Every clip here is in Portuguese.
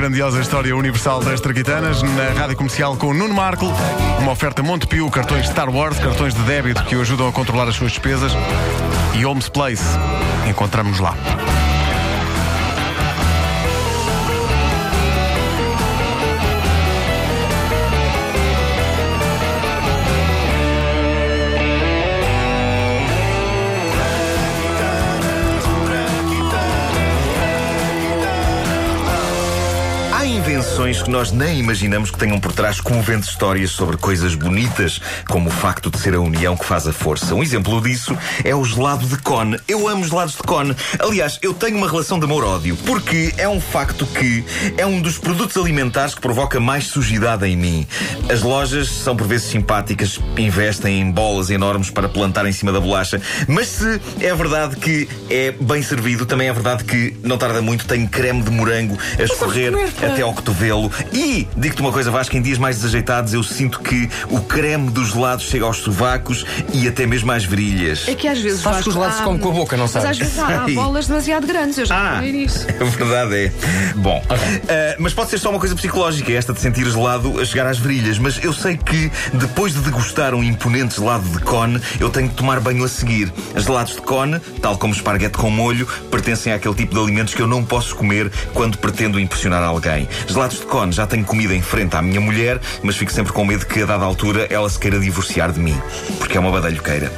grandiosa história universal das Traquitanas na rádio comercial com Nuno Marco. Uma oferta Montepio, cartões Star Wars, cartões de débito que o ajudam a controlar as suas despesas. E Homes Place. Encontramos lá. Que nós nem imaginamos que tenham por trás comoventes histórias sobre coisas bonitas, como o facto de ser a união que faz a força. Um exemplo disso é o gelado de cone. Eu amo gelados de cone. Aliás, eu tenho uma relação de amor-ódio, porque é um facto que é um dos produtos alimentares que provoca mais sujidade em mim. As lojas são por vezes simpáticas, investem em bolas enormes para plantar em cima da bolacha, mas se é verdade que é bem servido, também é verdade que não tarda muito, tem creme de morango a escorrer até ao cotovelo. E, digo-te uma coisa, Vasco, em dias mais desajeitados eu sinto que o creme dos gelados chega aos sovacos e até mesmo às virilhas. É que às vezes. Sabes que os lados há- comem com a boca, não Mas às sabes? vezes há, há bolas demasiado grandes, eu já Ah. nisso. A verdade é. Bom, ah, mas pode ser só uma coisa psicológica, esta de sentir gelado a chegar às virilhas. Mas eu sei que depois de degustar um imponente gelado de cone, eu tenho que tomar banho a seguir. Gelados de cone, tal como esparguete com molho, pertencem àquele tipo de alimentos que eu não posso comer quando pretendo impressionar alguém. Gelados de cone já tenho comida em frente à minha mulher, mas fico sempre com medo que a dada altura ela se queira divorciar de mim, porque é uma badalhoqueira.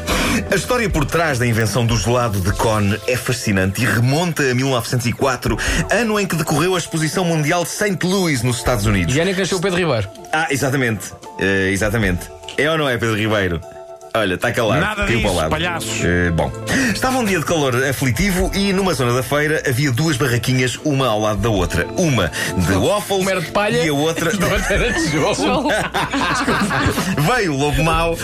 A história por trás da invenção do gelado de cone é fascinante e remonta a 1904, ano em que decorreu a Exposição Mundial de St. Louis, nos Estados Unidos. E é nem que nasceu o Pedro Ribeiro. Ah, exatamente. Eh, exatamente. É ou não é, Pedro Ribeiro? Olha, está calado. Nada Caiu disso, palhaços. Eh, bom, estava um dia de calor aflitivo e numa zona da feira havia duas barraquinhas, uma ao lado da outra. Uma de waffles Uma de palha e a outra e a outra era de tijolo. Veio o lobo mau.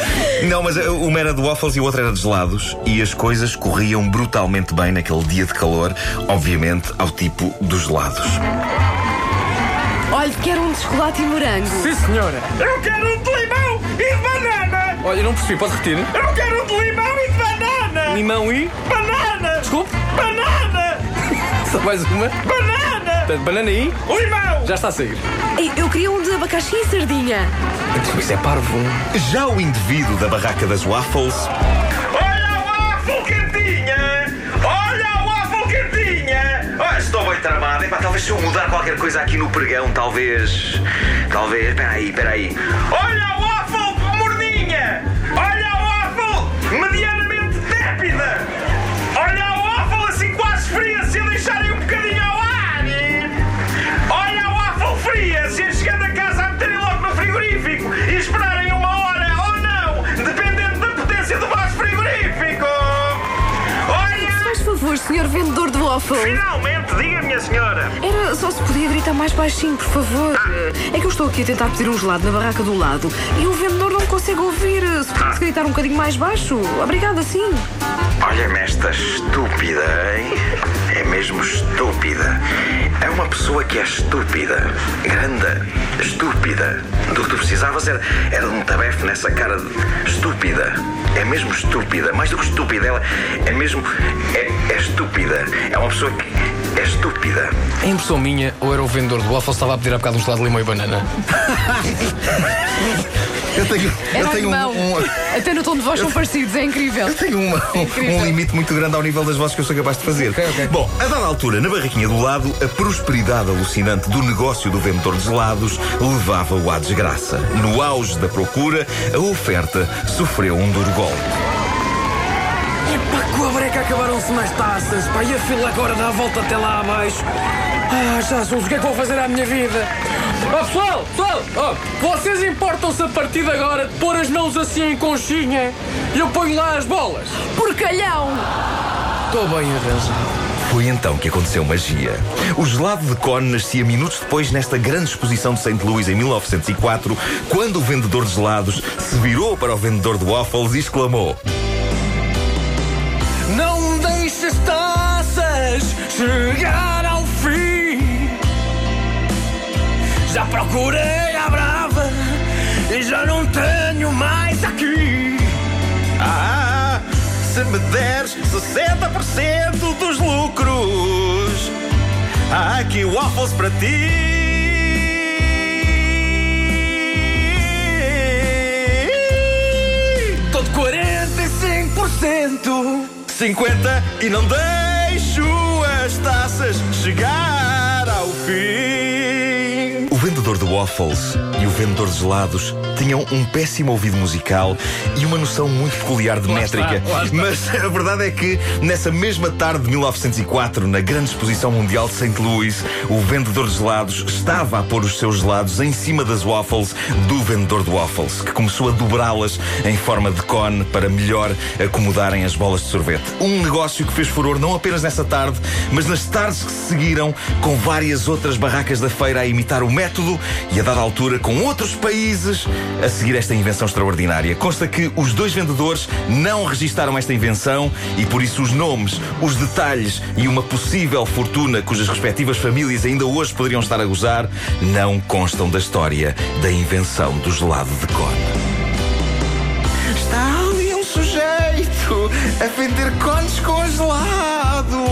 Não, mas uh, uma era de waffles e a outra era de gelados. E as coisas corriam brutalmente bem naquele dia de calor, obviamente ao tipo dos gelados. Olha, quero um de chocolate e morango. Sim, senhora. Eu quero um de limão e de banana! Olha, eu não percebi, pode repetir? Eu quero um de limão e de banana! Limão e. Banana! Desculpe, Banana! só mais uma. Banana! Portanto, Banana e. Limão! Já está a sair. Eu queria um de abacaxi e sardinha. Isso é parvo. Já o indivíduo da barraca das waffles Olha a waffle quentinha! Olha a waffle quentinha! Ah, estou bem tramado. Epá, talvez se eu mudar qualquer coisa aqui no pregão, talvez. Talvez. Espera aí, espera aí. Olha a waffle senhor vendedor de waffles. Finalmente, diga minha senhora! Era só se podia gritar mais baixinho, por favor. É que eu estou aqui a tentar pedir um gelado na barraca do lado e o vendedor não consegue ouvir. Se pudesse gritar um bocadinho mais baixo. Obrigada, sim. Olha-me esta estúpida, hein? É mesmo estúpida. É uma pessoa que é estúpida. Grande, estúpida. Do que tu precisavas era, era um tabefe nessa cara de estúpida. É mesmo estúpida. Mais do que estúpida, ela é mesmo. É, é estúpida. É uma pessoa que é estúpida. A impressão minha, ou era o vendedor do waffle, estava a pedir há bocado um gelado de limão e banana. Eu tenho, Era limão. Até no tom de voz são parecidos, é incrível. tenho uma- um, Incrível. um limite muito grande ao nível das vozes que eu sou capaz de fazer. Ok, ok. Bom, a dada altura, na barraquinha do lado, a prosperidade alucinante do negócio do vendedor de gelados levava-o à desgraça. No auge da procura, a oferta sofreu um duro golpe. Epá, com a breca acabaram-se mais taças. Pá, e a fila agora dá a volta até lá abaixo. Ah, Jesus, o que é que vou fazer à minha vida? Oh, pessoal, pessoal, oh, vocês importam-se a partir de agora de pôr as mãos assim em conchinha e eu ponho lá as bolas? Porcalhão! Estou bem arranjado. Foi então que aconteceu magia. O gelado de cone nascia minutos depois nesta grande exposição de St. Louis em 1904, quando o vendedor de gelados se virou para o vendedor de waffles e exclamou: Não deixes taças chegar Já procurei a brava e já não tenho mais aqui. Ah, se me deres 60% dos lucros, há aqui waffles para ti. Estou de 45%, 50% e não deixo as taças chegar ao fim. Vendedor de waffles e o vendedor de gelados tinham um péssimo ouvido musical e uma noção muito peculiar de métrica. Mas a verdade é que, nessa mesma tarde de 1904, na grande exposição mundial de St. Louis, o vendedor de gelados estava a pôr os seus gelados em cima das waffles do vendedor de waffles, que começou a dobrá-las em forma de cone para melhor acomodarem as bolas de sorvete. Um negócio que fez furor não apenas nessa tarde, mas nas tardes que se seguiram, com várias outras barracas da feira a imitar o método e a dada altura com outros países a seguir esta invenção extraordinária. Consta que os dois vendedores não registaram esta invenção e por isso os nomes, os detalhes e uma possível fortuna cujas respectivas famílias ainda hoje poderiam estar a gozar não constam da história da invenção do gelado de cone. Está ali um sujeito a vender cones congelado.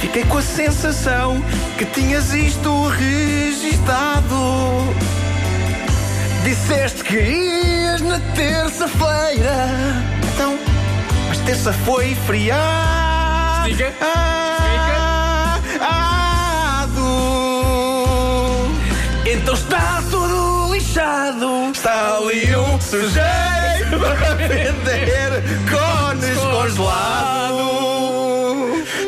Fiquei com a sensação que tinhas isto registado. Disseste que ias na terça-feira. Então, mas terça foi feriado. Ado. Então está tudo lixado. Está ali um sujeito a vender cones congelados.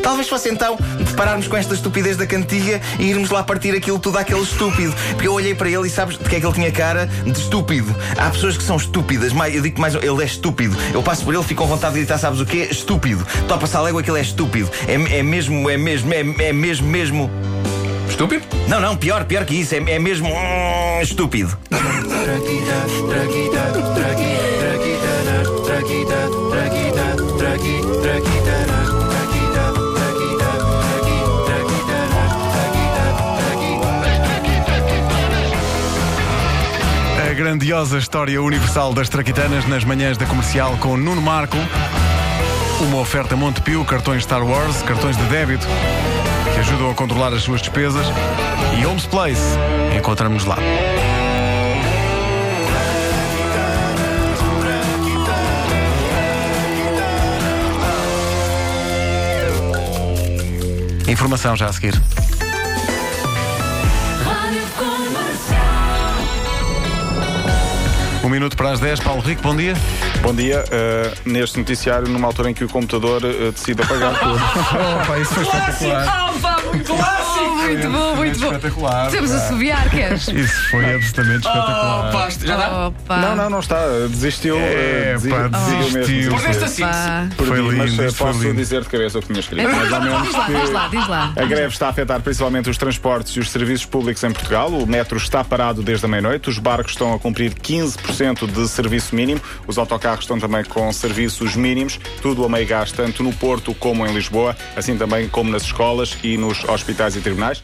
Talvez fosse então pararmos com esta estupidez da cantiga e irmos lá partir aquilo tudo àquele estúpido. Porque eu olhei para ele e sabes de que é que ele tinha cara? De estúpido. Há pessoas que são estúpidas, mais, eu digo mais, ele é estúpido. Eu passo por ele, fico com vontade de gritar, sabes o quê? Estúpido. Estou a légua que ele é estúpido. É, é mesmo, é mesmo, é, é mesmo, mesmo. Estúpido? Não, não, pior, pior que isso. É, é mesmo hum, estúpido. Grandiosa história universal das traquitanas nas manhãs da comercial com Nuno Marco. Uma oferta Montepio, cartões Star Wars, cartões de débito que ajudam a controlar as suas despesas. E Homes Place. Encontramos lá. Informação já a seguir. Minuto para as 10. Paulo Rico, bom dia. Bom dia. Uh, neste noticiário, numa altura em que o computador uh, decide apagar tudo. Opa, isso foi espetacular. Muito clássico. Oh, muito bom, muito bom. Espetacular. Temos a subiar, queres? Isso foi absolutamente espetacular. Oh, pá, já dá? Opa. não, não, não está. Desistiu. É, uh, desi- pá, desistiu desistiu. síntese. Opa. Perdi, Foi lindo, mas isto foi posso lindo. dizer de cabeça o que tinha escrito. É Mais ou menos Diz lá, que diz lá, diz lá. A greve está a afetar principalmente os transportes e os serviços públicos em Portugal. O metro está parado desde a meia-noite. Os barcos estão a cumprir 15% de serviço mínimo. Os autocarros estão também com serviços mínimos. Tudo a meio gás, tanto no Porto como em Lisboa, assim também como nas escolas e nos hospitais e tribunais.